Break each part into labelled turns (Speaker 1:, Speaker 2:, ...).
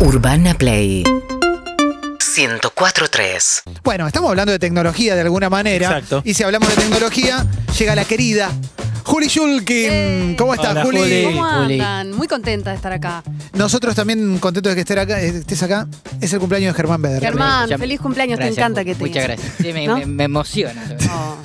Speaker 1: Urbana Play 104.3
Speaker 2: Bueno, estamos hablando de tecnología de alguna manera.
Speaker 3: Exacto.
Speaker 2: Y si hablamos de tecnología, llega la querida Juli Shulkin.
Speaker 4: Eh.
Speaker 2: ¿Cómo estás,
Speaker 3: Hola,
Speaker 2: Juli?
Speaker 3: Juli.
Speaker 4: ¿Cómo
Speaker 3: Juli.
Speaker 4: andan? Muy contenta de estar acá.
Speaker 2: Nosotros también contentos de que estés acá. eh, estés acá. Es el cumpleaños de Germán Beder.
Speaker 4: Germán,
Speaker 5: Ya-
Speaker 4: feliz cumpleaños,
Speaker 5: Gracias,
Speaker 4: te encanta que te
Speaker 5: Muchas gracias. Sí, me,
Speaker 4: ¿No?
Speaker 5: me- me emociona.
Speaker 4: Oh.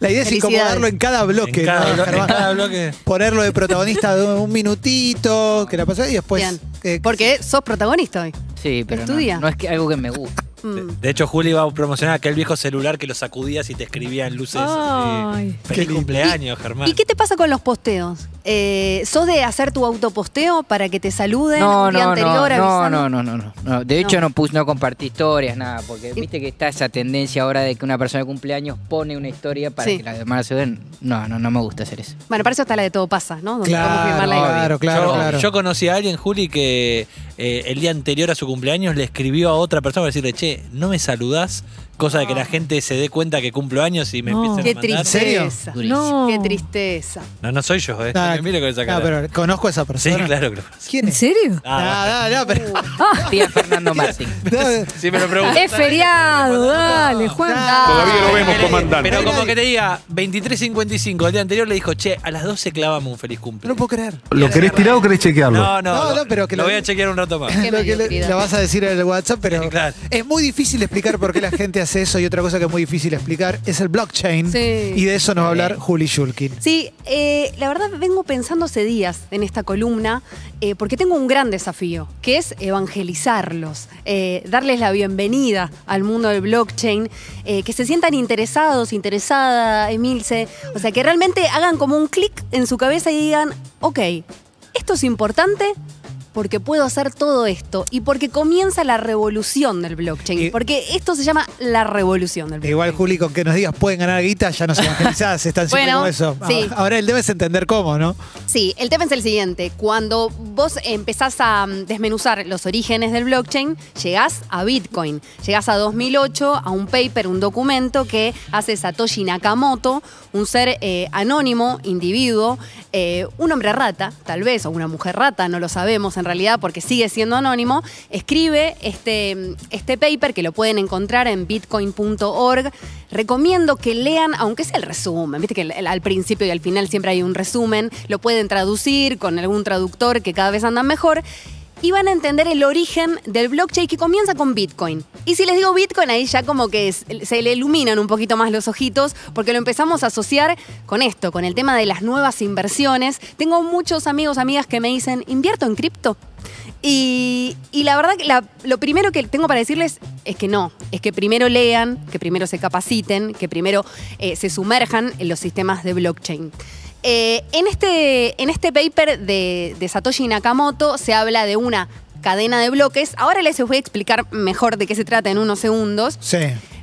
Speaker 2: La idea es
Speaker 4: Felicidades.
Speaker 2: incomodarlo en cada bloque.
Speaker 3: En cada,
Speaker 2: ¿no,
Speaker 3: blo- en
Speaker 2: Germán?
Speaker 3: cada bloque.
Speaker 2: Ponerlo de protagonista de un minutito, que la pasó y después.
Speaker 4: Bien.
Speaker 2: eh,
Speaker 4: Porque sos protagonista hoy.
Speaker 5: Sí, pero
Speaker 4: ¿Es tu
Speaker 5: no,
Speaker 4: día?
Speaker 5: no es que algo que me gusta.
Speaker 4: Mm.
Speaker 3: De hecho, Juli va a promocionar aquel viejo celular que lo sacudías y te escribía en luces.
Speaker 6: Ay,
Speaker 3: eh, Feliz
Speaker 2: qué
Speaker 3: cumpleaños, Germán.
Speaker 4: ¿Y qué te pasa con los posteos? Eh, ¿Sos de hacer tu autoposteo para que te saluden
Speaker 5: No,
Speaker 4: un día
Speaker 5: no,
Speaker 4: anterior
Speaker 5: no, no,
Speaker 4: avisando?
Speaker 5: no, no, no, no, no. De hecho,
Speaker 4: No.
Speaker 5: no, puse, no compartí historias, nada, porque viste que está esa tendencia ahora de que una persona de cumpleaños pone una historia para
Speaker 4: Sí.
Speaker 5: que las demás se den. No, no, no me gusta hacer eso.
Speaker 4: Bueno, para eso está la de todo pasa, ¿no? Donde
Speaker 2: Claro,
Speaker 4: la
Speaker 2: claro, claro,
Speaker 3: yo,
Speaker 2: claro.
Speaker 3: yo conocí a alguien, Juli, que eh, el día anterior a su cumpleaños le escribió a otra persona para decirle, che, no me saludás, cosa de que la gente se dé cuenta que cumplo años y me
Speaker 6: No.
Speaker 3: empiecen
Speaker 4: Qué
Speaker 3: a mandar.
Speaker 4: tristeza.
Speaker 5: Durísimo.
Speaker 6: no.
Speaker 4: Qué tristeza.
Speaker 3: No, no soy yo, ¿eh? me mire con esa
Speaker 2: no,
Speaker 3: cara.
Speaker 2: pero conozco a esa
Speaker 3: sí,
Speaker 2: persona.
Speaker 3: claro que lo
Speaker 2: ¿Quién
Speaker 6: ¿En
Speaker 2: es?
Speaker 6: serio?
Speaker 3: Ah,
Speaker 2: No, no, no, pero.
Speaker 5: Tía Fernando Martín.
Speaker 2: no,
Speaker 3: Sí, me lo pregunto.
Speaker 6: Es feriado, dale, Juan.
Speaker 2: Todavía
Speaker 7: lo vemos,
Speaker 3: Pero-
Speaker 7: comandante.
Speaker 3: Pero como que te diga, 23.55, el día anterior le dijo, che, a las 12 clavamos un feliz
Speaker 2: no
Speaker 3: cumple.
Speaker 2: lo puedo creer.
Speaker 7: ¿Lo querés tirar o querés chequearlo?
Speaker 3: No, no,
Speaker 2: No, no, pero que
Speaker 3: lo
Speaker 2: lo-
Speaker 3: voy a chequear un rato más.
Speaker 4: Qué
Speaker 2: lo que le,
Speaker 4: mediocridad.
Speaker 2: lo vas a decir en el WhatsApp, pero
Speaker 3: Claro.
Speaker 2: es muy difícil explicar por qué la gente eso y otra cosa que es muy difícil explicar es el blockchain
Speaker 4: Sí.
Speaker 2: y de eso nos va a hablar Juli Shulkin.
Speaker 4: Sí, eh, la verdad vengo pensando hace días en esta columna eh, porque tengo un gran desafío, que es evangelizarlos, eh, darles la bienvenida al mundo del blockchain, eh, que se sientan interesados, interesada, Emilce, o sea, que realmente hagan como un clic en su cabeza y digan, ok, esto es importante porque puedo hacer todo esto y porque comienza la revolución del blockchain,
Speaker 2: Y-
Speaker 4: porque esto se llama la revolución del blockchain.
Speaker 2: Igual, Juli, con que nos digas pueden ganar guita, ya nos evangelizás, están
Speaker 4: Bueno,
Speaker 2: eso.
Speaker 4: sí.
Speaker 2: Ahora él debes entender cómo, ¿no?
Speaker 4: Sí, el tema es el siguiente. Cuando vos empezás a mm, desmenuzar los orígenes del blockchain, llegás a Bitcoin. Llegás a 2008 a un paper, un documento que hace Satoshi Nakamoto, un ser eh, anónimo, individuo, eh, un hombre rata, tal vez, o una mujer rata, no lo sabemos en realidad porque sigue siendo anónimo, escribe este, este paper que lo pueden encontrar en bitcoin.org. Recomiendo que lean, aunque sea el resumen, viste que al principio y al final siempre hay un resumen, lo pueden traducir con algún traductor que cada vez andan mejor. Y van a entender el origen del blockchain que comienza con Bitcoin. Y si les digo Bitcoin, ahí ya como que se le iluminan un poquito más los ojitos, porque lo empezamos a asociar con esto, con el tema de las nuevas inversiones. Tengo muchos amigos, amigas que me dicen, ¿invierto en cripto? Y, la verdad que lo primero que tengo para decirles es que no, es que primero lean, que primero se capaciten, que primero eh, se sumerjan en los sistemas de blockchain. Eh, en, este, en este paper de, de Satoshi Nakamoto se habla de una cadena de bloques. Ahora les voy a explicar mejor de qué se trata en unos segundos
Speaker 2: Sí.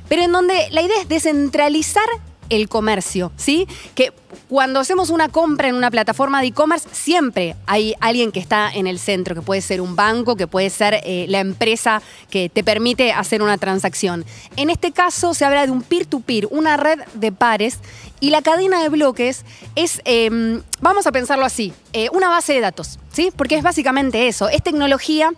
Speaker 4: pero en donde la idea es descentralizar el comercio, ¿sí? Que cuando hacemos una compra en una plataforma de e-commerce, siempre hay alguien que está en el centro, que puede ser un banco, que puede ser eh, la empresa que te permite hacer una transacción. En este caso se habla de un peer-to-peer, una red de pares, y la cadena de bloques es, eh, vamos a pensarlo así, eh, una base de datos, ¿sí? Porque es básicamente eso, es tecnología.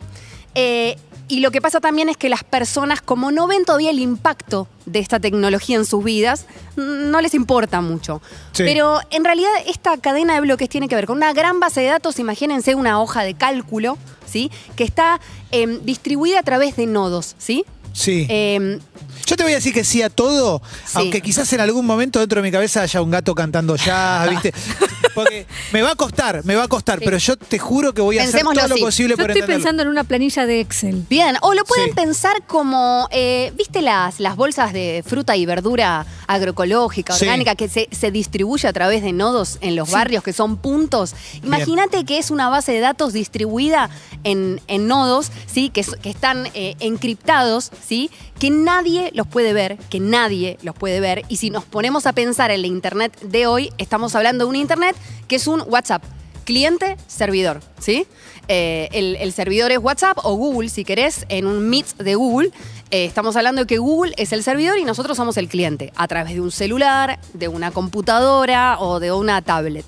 Speaker 4: Y lo que pasa también es que las personas, como no ven todavía el impacto de esta tecnología en sus vidas, no les importa mucho.
Speaker 2: Sí.
Speaker 4: Pero en realidad esta cadena de bloques tiene que ver con una gran base de datos, imagínense una hoja de cálculo, ¿sí? Que está em, distribuida a través de nodos, ¿sí?
Speaker 2: Sí.
Speaker 4: Em,
Speaker 2: Yo te voy a decir que sí a todo,
Speaker 4: Sí.
Speaker 2: aunque quizás en algún momento dentro de mi cabeza haya un gato cantando jazz, ¿viste? Porque me va a costar, me va a costar,
Speaker 4: Sí.
Speaker 2: pero yo te juro que voy a hacer todo lo posible
Speaker 6: Yo
Speaker 2: por
Speaker 6: estoy
Speaker 2: entenderlo.
Speaker 6: pensando en una planilla de Excel.
Speaker 4: Bien, o lo pueden
Speaker 2: Sí.
Speaker 4: pensar como, eh, ¿viste las, las bolsas de fruta y verdura agroecológica,
Speaker 2: Sí.
Speaker 4: orgánica, que se, se distribuye a través de nodos en los barrios, que son puntos? Imagínate que es una base de datos distribuida en, en nodos, ¿sí? Que, que están eh, encriptados, ¿sí? Que nadie los puede ver, que nadie los puede ver. Y si nos ponemos a pensar en la Internet de hoy, estamos hablando de una Internet que es un WhatsApp cliente, servidor, ¿sí? Eh, el, servidor es WhatsApp o Google, si querés, en un Meet de Google. Eh, estamos hablando de que Google es el servidor y nosotros somos el cliente, a través de un celular, de una computadora o de una tablet.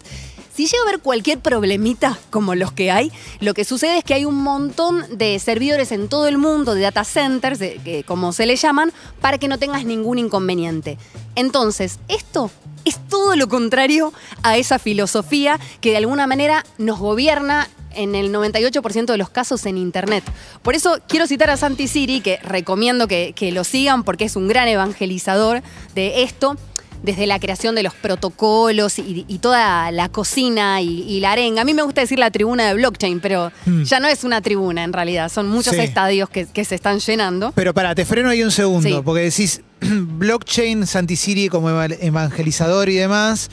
Speaker 4: Si llega a haber cualquier problemita como los que hay, lo que sucede es que hay un montón de servidores en todo el mundo, de data centers, de- como se le llaman, para que no tengas ningún inconveniente. Entonces, esto es todo lo contrario a esa filosofía que de alguna manera nos gobierna en el 98% de los casos en Internet. Por eso quiero citar a Santi Siri, que recomiendo que, que lo sigan porque es un gran evangelizador de esto, desde la creación de los protocolos y, y toda la cocina y, y la arenga. A mí me gusta decir la tribuna de blockchain, pero ya no es una tribuna en realidad, son muchos
Speaker 2: Sí.
Speaker 4: estadios que, que se están llenando.
Speaker 2: Pero para, te freno ahí un segundo,
Speaker 4: Sí.
Speaker 2: porque decís blockchain, Santisiri como eva- evangelizador y demás.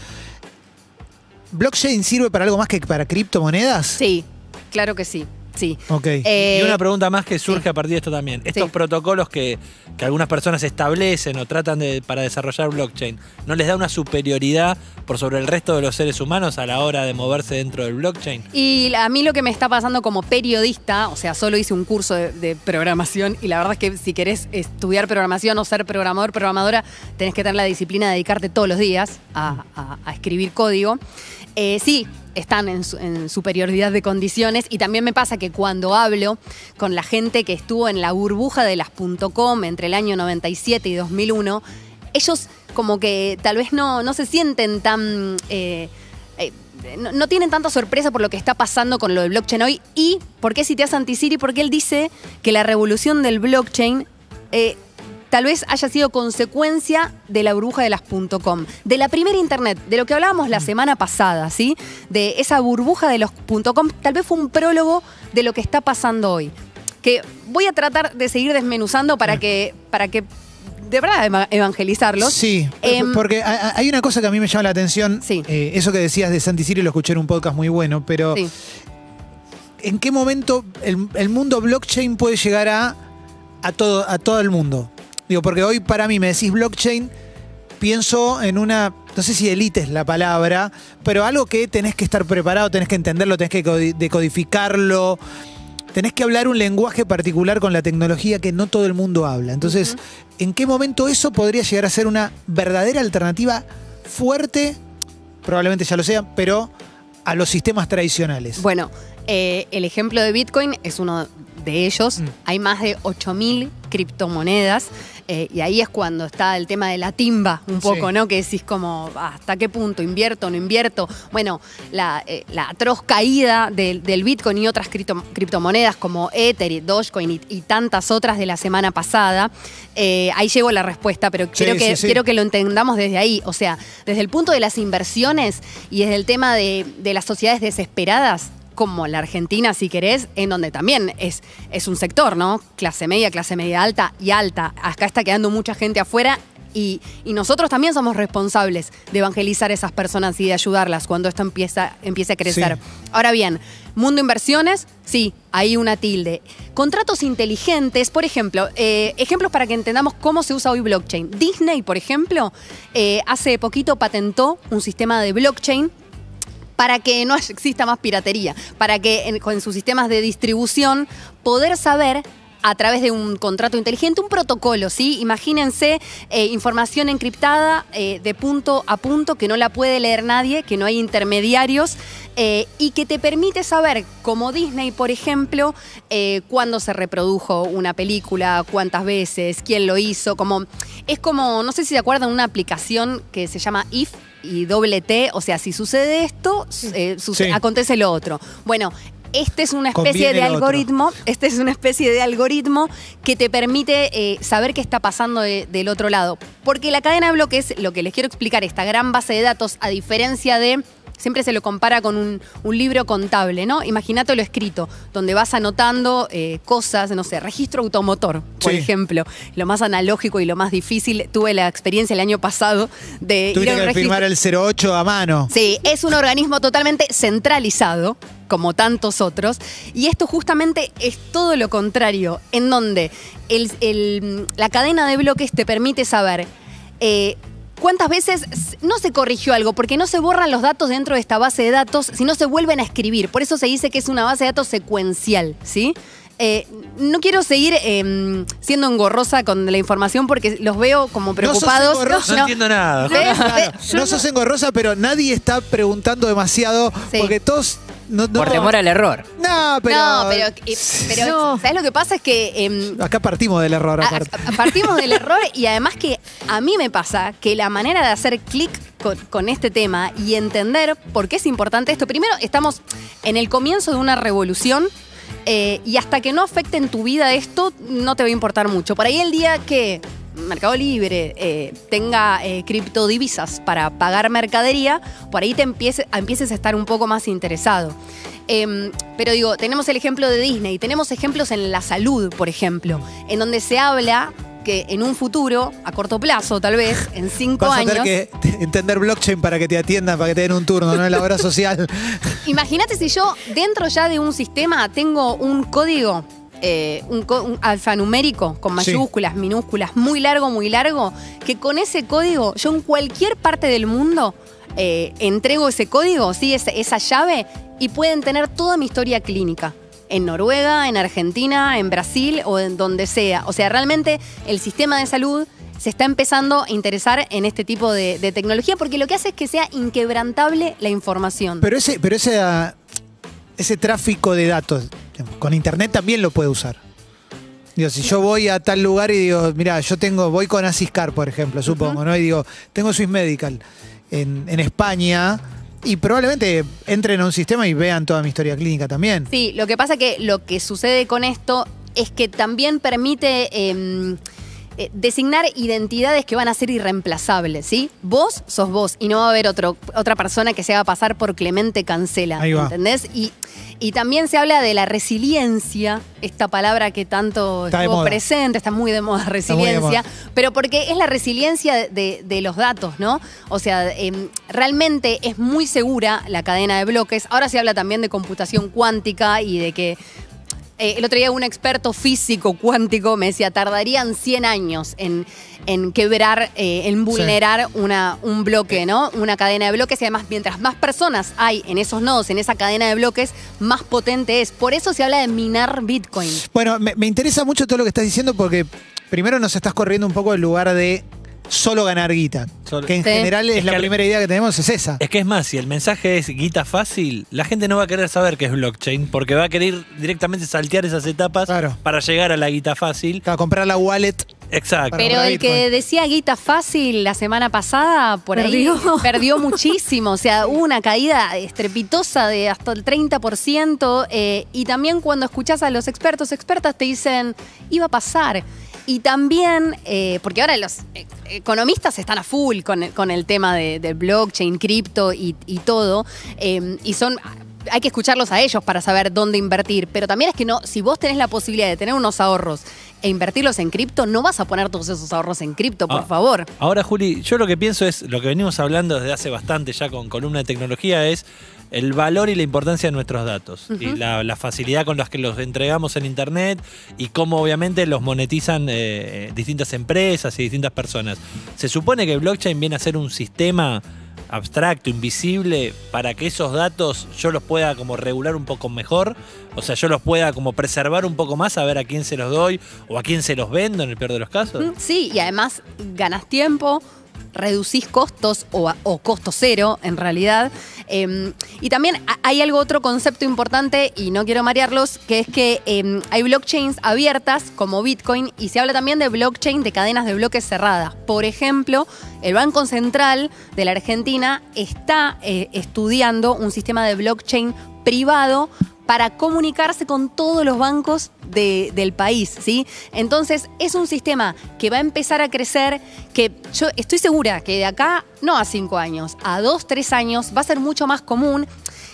Speaker 2: ¿Blockchain sirve para algo más que para criptomonedas?
Speaker 4: Sí, claro que sí. Sí.
Speaker 2: Ok.
Speaker 4: Eh,
Speaker 3: y una pregunta más que surge
Speaker 4: sí.
Speaker 3: a partir de esto también. Estos
Speaker 4: Sí.
Speaker 3: protocolos que, que algunas personas establecen o tratan de para desarrollar blockchain, ¿no les da una superioridad por sobre el resto de los seres humanos a la hora de moverse dentro del blockchain?
Speaker 4: Y a mí lo que me está pasando como periodista, o sea, solo hice un curso de, de programación y la verdad es que si querés estudiar programación o ser programador, programadora, tenés que tener la disciplina de dedicarte todos los días a, a- a escribir código. Eh, sí, están en, su- en superioridad de condiciones y también me pasa que cuando hablo con la gente que estuvo en la burbuja de las .com entre el año 97 y 2001, ellos como que tal vez no, no se sienten tan... eh, eh, no, no tienen tanta sorpresa por lo que está pasando con lo del blockchain hoy. ¿Y por qué cité a Santisiri? Porque él dice que la revolución del blockchain eh, tal vez haya sido consecuencia de la burbuja de las .com, de la primera internet, de lo que hablábamos la semana pasada, ¿sí? De esa burbuja de los .com, tal vez fue un prólogo de lo que está pasando hoy. Que voy a tratar de seguir desmenuzando para que, para que de verdad eva- evangelizarlos.
Speaker 2: Sí,
Speaker 4: Em,
Speaker 2: porque hay una cosa que a mí me llama la atención.
Speaker 4: Sí.
Speaker 2: Eh, eso que decías de Santisiri lo escuché en un podcast muy bueno, pero
Speaker 4: Sí.
Speaker 2: ¿en qué momento el, el mundo blockchain puede llegar a, a, todo, a todo el mundo? Digo, porque hoy para mí me decís blockchain, pienso en una, no sé si elite es la palabra, pero algo que tenés que estar preparado, tenés que entenderlo, tenés que codi- decodificarlo, tenés que hablar un lenguaje particular con la tecnología que no todo el mundo habla. Entonces, ¿en qué momento eso podría llegar a ser una verdadera alternativa fuerte? Probablemente ya lo sea, pero a los sistemas tradicionales.
Speaker 4: Bueno, eh, el ejemplo de Bitcoin es uno de ellos.
Speaker 2: Mm.
Speaker 4: Hay más de 8.000 criptomonedas. Eh, y ahí es cuando está el tema de la timba, un poco,
Speaker 2: Sí.
Speaker 4: ¿no? Que decís como, ¿hasta qué punto? ¿Invierto o no invierto? Bueno, la, eh, la atroz caída del, del Bitcoin y otras cripto- criptomonedas como Ether y Dogecoin y, y tantas otras de la semana pasada, eh, ahí llegó la respuesta, pero
Speaker 2: Sí,
Speaker 4: quiero, que,
Speaker 2: sí.
Speaker 4: quiero que lo entendamos desde ahí. O sea, desde el punto de las inversiones y desde el tema de, de las sociedades desesperadas, como la Argentina, si querés, en donde también es, es un sector, ¿no? Clase media, clase media alta y alta. Acá está quedando mucha gente afuera. Y, y nosotros también somos responsables de evangelizar a esas personas y de ayudarlas cuando esto empieza, empiece a crecer.
Speaker 2: Sí.
Speaker 4: Ahora bien, mundo inversiones, sí, hay una tilde. Contratos inteligentes, por ejemplo, eh, ejemplos para que entendamos cómo se usa hoy blockchain. Disney, por ejemplo, eh, hace poquito patentó un sistema de blockchain para que no exista más piratería, para que en, con sus sistemas de distribución poder saber a través de un contrato inteligente, un protocolo, ¿sí? Imagínense eh, información encriptada eh, de punto a punto que no la puede leer nadie, que no hay intermediarios eh, y que te permite saber, como Disney, por ejemplo, cuándo se reprodujo una película, cuántas veces, quién lo hizo, como es como, no sé si se acuerdan, una aplicación que se llama If y doble T, o sea, si sucede esto, eh, suce-
Speaker 2: Sí.
Speaker 4: acontece lo otro. Bueno, este es una especie
Speaker 2: Conviene
Speaker 4: de
Speaker 2: otro.
Speaker 4: algoritmo, este es una especie de algoritmo que te permite eh, saber qué está pasando de- del otro lado. Porque la cadena de bloques, lo que les quiero explicar, esta gran base de datos, a diferencia de siempre se lo compara con un, un libro contable, ¿no? Imagínate lo escrito, donde vas anotando eh, cosas, no sé, registro automotor, por
Speaker 2: Sí.
Speaker 4: ejemplo. Lo más analógico y lo más difícil, tuve la experiencia el año pasado de ir
Speaker 2: Tuviste
Speaker 4: a un
Speaker 2: que
Speaker 4: registro.
Speaker 2: firmar el 08 a mano.
Speaker 4: Sí, es un organismo totalmente centralizado, como tantos otros, y esto justamente es todo lo contrario, en donde el- el- la cadena de bloques te permite saber eh, cuántas veces no se corrigió algo, porque no se borran los datos dentro de esta base de datos, sino se vuelven a escribir. Por eso se dice que es una base de datos secuencial, ¿sí? eh, no quiero seguir eh, siendo engorrosa con la información porque los veo como preocupados.
Speaker 2: engorrosa.
Speaker 3: No, entiendo nada.
Speaker 4: ¿Ves?
Speaker 2: Claro,
Speaker 4: ¿Ves?
Speaker 2: no sos engorrosa, pero nadie está preguntando demasiado
Speaker 4: Sí.
Speaker 2: porque todos. No, no-
Speaker 5: Por temor al error.
Speaker 2: No, pero.
Speaker 4: no, pero, eh, pero
Speaker 6: No.
Speaker 4: ¿sabes lo que pasa? Es que em,
Speaker 2: Acá partimos del error,
Speaker 4: A-
Speaker 2: aparte.
Speaker 4: a- partimos del error y además que a mí me pasa que la manera de hacer clic con, con este tema y entender por qué es importante esto. Primero, estamos en el comienzo de una revolución. eh, y hasta que no afecte en tu vida esto, no te va a importar mucho. Por ahí el día que Mercado Libre eh, tenga eh, criptodivisas para pagar mercadería, por ahí te empiece- empieces a estar un poco más interesado. Em, pero digo, tenemos el ejemplo de Disney, tenemos ejemplos en la salud, por ejemplo, en donde se habla que en un futuro, a corto plazo tal vez, en cinco
Speaker 2: Vas a
Speaker 4: años,
Speaker 2: tener que entender blockchain para que te atiendan, para que te den un turno, ¿no? En la obra social.
Speaker 4: imagínate si yo dentro ya de un sistema tengo un código, eh, un, un alfanumérico con
Speaker 2: Sí.
Speaker 4: mayúsculas, minúsculas, muy largo, muy largo, que con ese código yo en cualquier parte del mundo eh, entrego ese código, ¿sí? esa, esa llave, y pueden tener toda mi historia clínica. En Noruega, en Argentina, en Brasil o en donde sea. O sea, realmente el sistema de salud se está empezando a interesar en este tipo de, de tecnología porque lo que hace es que sea inquebrantable la información.
Speaker 2: Pero ese, pero ese, ese tráfico de datos, con internet también lo puede usar. Digo, si yo voy a tal lugar y digo, mira, yo tengo, voy con Asiscar, por ejemplo, supongo, ¿no? Y digo, tengo Swiss Medical en, en España y probablemente entren a un sistema y vean toda mi historia clínica también.
Speaker 4: Sí, lo que pasa que lo que sucede con esto es que también permite eh, eh, designar identidades que van a ser irreemplazables, ¿sí? Vos sos vos y no va a haber otro, otra persona que se haga pasar por Clemente Cancela,
Speaker 2: Ahí va.
Speaker 4: ¿entendés? Y, y también se habla de la resiliencia, esta palabra que tanto
Speaker 2: Está de
Speaker 4: estuvo
Speaker 2: moda.
Speaker 4: presente, está muy de moda
Speaker 2: muy de
Speaker 4: resiliencia,
Speaker 2: moda.
Speaker 4: pero porque es la resiliencia de, de- de los datos, ¿no? O sea, em, realmente es muy segura la cadena de bloques. Ahora se habla también de computación cuántica y de que eh, el otro día un experto físico cuántico me decía, tardarían 100 años en, en quebrar, eh, en vulnerar una, un bloque, ¿no? Una cadena de bloques y además mientras más personas hay en esos nodos, en esa cadena de bloques, más potente es. Por eso se habla de minar Bitcoin.
Speaker 2: Bueno, me, me interesa mucho todo lo que estás diciendo porque primero nos estás corriendo un poco el lugar de solo ganar guita.
Speaker 3: Solo-
Speaker 2: Que en
Speaker 4: Sí.
Speaker 2: general es,
Speaker 3: Es
Speaker 2: la primera idea que tenemos, es esa.
Speaker 3: Es que es más, si el mensaje es guita fácil, la gente no va a querer saber qué es blockchain, porque va a querer directamente saltear esas etapas
Speaker 2: Claro.
Speaker 3: para llegar a la guita fácil.
Speaker 2: Para comprar la wallet.
Speaker 3: Exacto.
Speaker 4: Pero el que decía guita fácil la semana pasada, por
Speaker 6: Perdió.
Speaker 4: ahí perdió muchísimo. O sea, hubo una caída estrepitosa de hasta el 30%. eh, y también cuando escuchás a los expertos, expertas te dicen, iba a pasar. Y también, eh, porque ahora los eh, economistas están a full con, el- con el tema de, blockchain, cripto y, todo. eh, y son hay que escucharlos a ellos para saber dónde invertir. Pero también es que no, si vos tenés la posibilidad de tener unos ahorros e invertirlos en cripto, no vas a poner todos esos ahorros en cripto, por
Speaker 3: Ah.
Speaker 4: favor.
Speaker 3: Ahora, Juli, yo lo que pienso es, lo que venimos hablando desde hace bastante ya con columna de tecnología, es el valor y la importancia de nuestros datos y la, la facilidad con la que los entregamos en Internet y cómo obviamente los monetizan eh, distintas empresas y distintas personas. Se supone que blockchain viene a ser un sistema abstracto, invisible, para que esos datos yo los pueda como regular un poco mejor, o sea, yo los pueda como preservar un poco más, a ver a quién se los doy o a quién se los vendo en el peor de los casos.
Speaker 4: Sí, y además ganas tiempo, reducís costos o, costo cero en realidad. Eh, y también ha- hay algo otro concepto importante, y no quiero marearlos, que es que eh, hay blockchains abiertas como Bitcoin y se habla también de blockchain de cadenas de bloques cerradas. Por ejemplo, el Banco Central de la Argentina está eh, estudiando un sistema de blockchain privado para comunicarse con todos los bancos de- del país, ¿sí? Entonces, es un sistema que va a empezar a crecer, que yo estoy segura que de acá, no a cinco años, a dos, tres años, va a ser mucho más común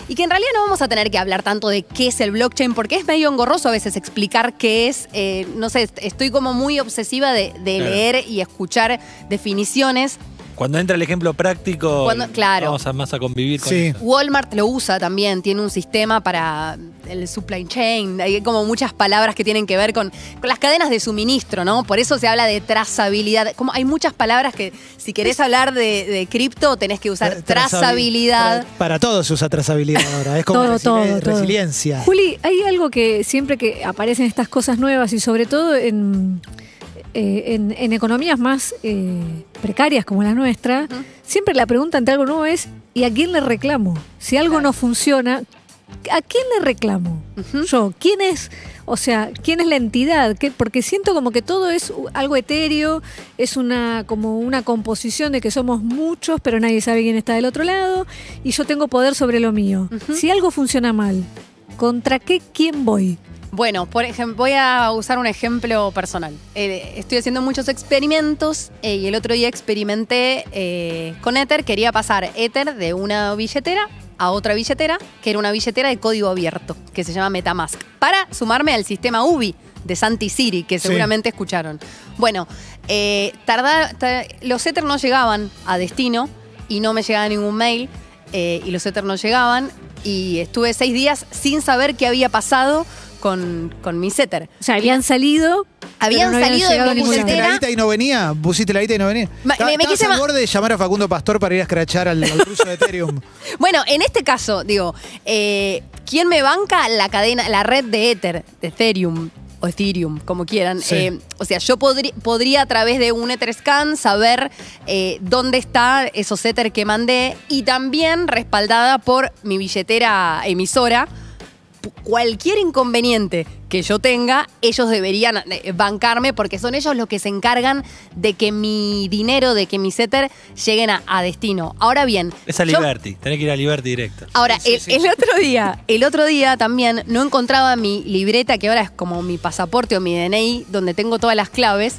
Speaker 4: y que en realidad no vamos a tener que hablar tanto de qué es el blockchain, porque es medio engorroso a veces explicar qué es. eh, no sé, est- estoy como muy obsesiva de, de
Speaker 3: Claro.
Speaker 4: leer y escuchar definiciones.
Speaker 3: Cuando entra el ejemplo práctico,
Speaker 4: Cuando- claro.
Speaker 3: vamos a más a convivir con
Speaker 2: Sí.
Speaker 3: eso.
Speaker 4: Walmart lo usa también, tiene un sistema para el supply chain, hay como muchas palabras que tienen que ver con, con las cadenas de suministro, ¿no? Por eso se habla de trazabilidad. Como hay muchas palabras que si querés hablar de, de cripto tenés que usar
Speaker 2: Tra-
Speaker 4: trazabilidad.
Speaker 2: Tra- Para todos se usa trazabilidad ahora. Es como
Speaker 6: Todo,
Speaker 2: resili-
Speaker 6: todo, todo.
Speaker 2: resiliencia.
Speaker 6: Juli, hay algo que siempre que aparecen estas cosas nuevas y sobre todo en, eh, en, en economías más eh, precarias como la nuestra, siempre la pregunta ante algo nuevo es ¿y a quién le reclamo? Si algo no funciona, ¿a quién le reclamo? Yo, ¿quién es? O sea, ¿quién es la entidad? ¿Qué- Porque siento como que todo es algo etéreo, es una como una composición de que somos muchos, pero nadie sabe quién está del otro lado, y yo tengo poder sobre lo mío. Si algo funciona mal, ¿contra qué quién voy?
Speaker 4: Bueno, por ejemplo, voy a usar un ejemplo personal. Eh, estoy haciendo muchos experimentos eh, y el otro día experimenté eh, con Ether. Quería pasar Ether de una billetera a otra billetera, que era una billetera de código abierto, que se llama Metamask, para sumarme al sistema UBI de Santi Siri, que
Speaker 2: Sí.
Speaker 4: seguramente escucharon. Bueno, eh, tarda- ta- los Ether no llegaban a destino y no me llegaba ningún mail y los Ether no llegaban y estuve seis días sin saber qué había pasado con, con mis Ether.
Speaker 6: O sea, habían salido.
Speaker 4: Habían
Speaker 6: pero no
Speaker 4: salido de mi.
Speaker 2: ¿Pusiste
Speaker 4: billetera.
Speaker 2: la guita y no venía? ¿Pusiste la guita y no venía?
Speaker 4: Ma-
Speaker 2: Ta-
Speaker 4: me- me
Speaker 2: estabas
Speaker 4: quise
Speaker 2: al
Speaker 4: ma-
Speaker 2: borde de llamar a Facundo Pastor para ir a escrachar al, al ruso de Ethereum.
Speaker 4: Bueno, en este caso, digo, eh, ¿quién me banca la cadena, la red de Ether, de Ethereum? O Ethereum, como quieran.
Speaker 2: Sí.
Speaker 4: Eh, o sea, yo podrí- podría a través de un Etherscan saber eh, dónde está esos Ether que mandé y también respaldada por mi billetera emisora. Cualquier inconveniente que yo tenga, ellos deberían eh, bancarme porque son ellos los que se encargan de que mi dinero, de que mis Ether lleguen a, a destino. Ahora bien,
Speaker 3: Es a
Speaker 4: yo-
Speaker 3: Liberty, tenés que ir a Liberty directo.
Speaker 4: Ahora,
Speaker 2: Sí,
Speaker 4: el,
Speaker 2: sí.
Speaker 4: el otro día, el otro día también no encontraba mi libreta, que ahora es como mi pasaporte o mi DNI, donde tengo todas las claves.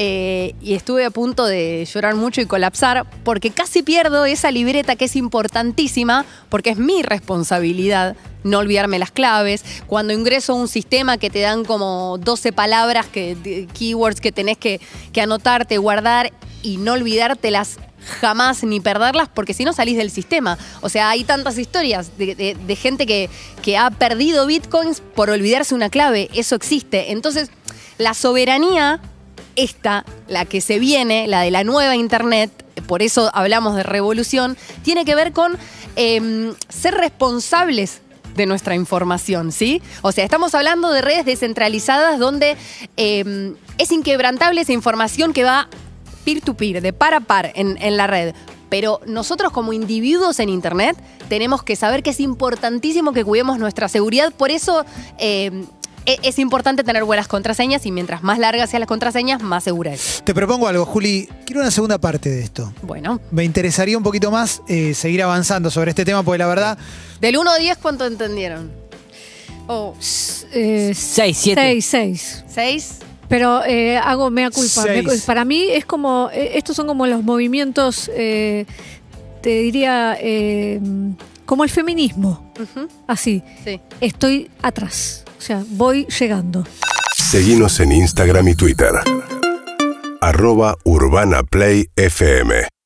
Speaker 4: Eh, y estuve a punto de llorar mucho y colapsar porque casi pierdo esa libreta que es importantísima porque es mi responsabilidad no olvidarme las claves. Cuando ingreso a un sistema que te dan como 12 palabras, que, keywords que tenés que, que anotarte, guardar y no olvidártelas jamás ni perderlas porque si no salís del sistema. O sea, hay tantas historias de, de- de gente que, que ha perdido bitcoins por olvidarse una clave. Eso existe. Entonces, la soberanía, esta, la que se viene, la de la nueva Internet, por eso hablamos de revolución, tiene que ver con em, ser responsables de nuestra información, ¿sí? O sea, estamos hablando de redes descentralizadas donde em, es inquebrantable esa información que va peer-to-peer, de par a par en, la red. Pero nosotros como individuos en Internet tenemos que saber que es importantísimo que cuidemos nuestra seguridad. Por eso eh, e- es importante tener buenas contraseñas y mientras más largas sean las contraseñas, más segura es.
Speaker 2: Te propongo algo, Juli. Quiero una segunda parte de esto.
Speaker 4: Bueno,
Speaker 2: Me interesaría un poquito más eh, seguir avanzando sobre este tema, porque la verdad,
Speaker 4: del 1 al 10, ¿cuánto entendieron? Oh,
Speaker 6: Eh,
Speaker 5: Seis, siete.
Speaker 6: Seis, seis.
Speaker 4: ¿6?
Speaker 6: Pero eh, hago mea culpa.
Speaker 2: Seis.
Speaker 6: Para mí es como, eh, estos son como los movimientos, eh, te diría, eh, como el feminismo. Así,
Speaker 4: Sí.
Speaker 6: estoy atrás. O sea, voy llegando.
Speaker 1: Seguinos en Instagram y Twitter. Arroba Urbana Play FM.